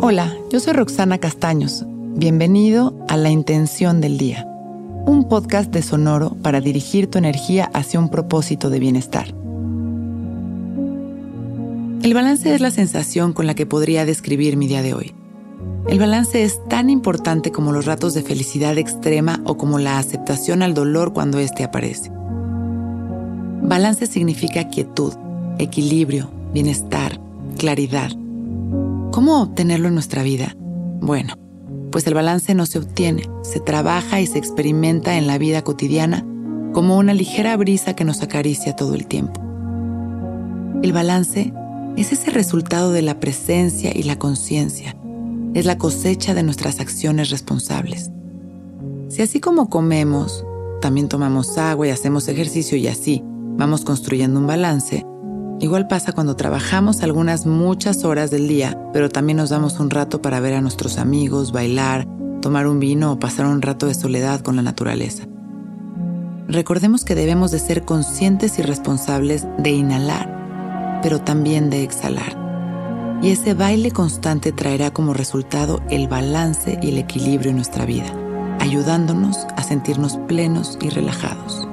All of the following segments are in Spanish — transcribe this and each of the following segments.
Hola, yo soy Roxana Castaños. Bienvenido a La Intención del Día, un podcast de Sonoro para dirigir tu energía hacia un propósito de bienestar. El balance es la sensación con la que podría describir mi día de hoy. El balance es tan importante como los ratos de felicidad extrema o como la aceptación al dolor cuando éste aparece. Balance significa quietud, equilibrio, bienestar, claridad. ¿Cómo obtenerlo en nuestra vida? Bueno, pues el balance no se obtiene, se trabaja y se experimenta en la vida cotidiana como una ligera brisa que nos acaricia todo el tiempo. El balance es ese resultado de la presencia y la conciencia, es la cosecha de nuestras acciones responsables. Si así como comemos, también tomamos agua y hacemos ejercicio y así vamos construyendo un balance, Igual pasa cuando trabajamos algunas muchas horas del día, pero también nos damos un rato para ver a nuestros amigos, bailar, tomar un vino o pasar un rato de soledad con la naturaleza. Recordemos que debemos de ser conscientes y responsables de inhalar, pero también de exhalar. Y ese baile constante traerá como resultado el balance y el equilibrio en nuestra vida, ayudándonos a sentirnos plenos y relajados.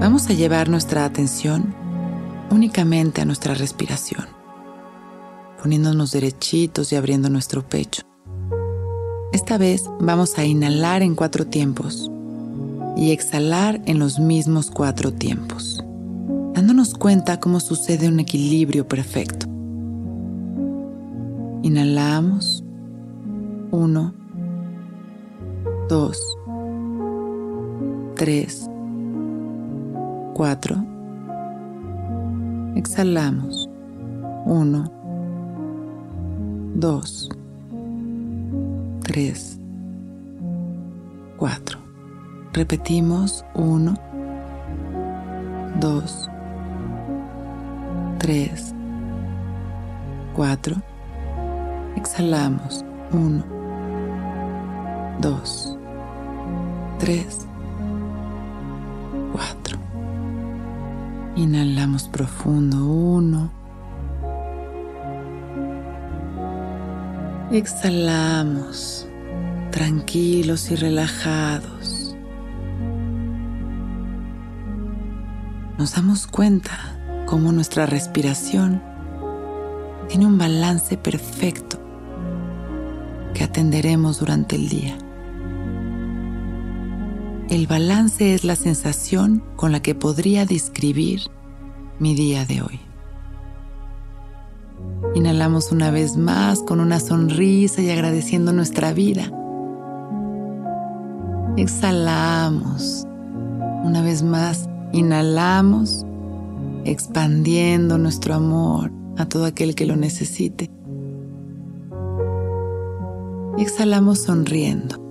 Vamos a llevar nuestra atención únicamente a nuestra respiración, poniéndonos derechitos y abriendo nuestro pecho. Esta vez vamos a inhalar en cuatro tiempos y exhalar en los mismos cuatro tiempos, dándonos cuenta cómo sucede un equilibrio perfecto. Inhalamos. Uno, dos, tres, 4. Exhalamos. 1, 2, 3, 4. Repetimos. 1, 2, 3, 4. Exhalamos. 1, 2, 3, Inhalamos profundo. Uno. Exhalamos tranquilos y relajados. Nos damos cuenta cómo nuestra respiración tiene un balance perfecto que atenderemos durante el día. El balance es la sensación con la que podría describir mi día de hoy. Inhalamos una vez más con una sonrisa y agradeciendo nuestra vida. Exhalamos. Una vez más, inhalamos, expandiendo nuestro amor a todo aquel que lo necesite. Exhalamos sonriendo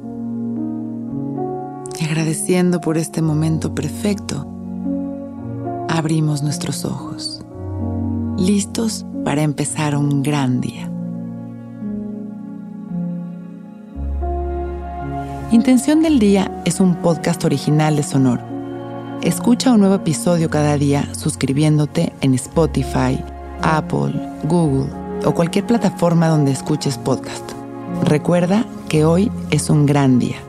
agradeciendo por este momento perfecto, abrimos nuestros ojos, listos para empezar un gran día. Intención del Día es un podcast original de Sonoro. Escucha un nuevo episodio cada día suscribiéndote en Spotify, Apple, Google o cualquier plataforma donde escuches podcast. Recuerda que hoy es un gran día.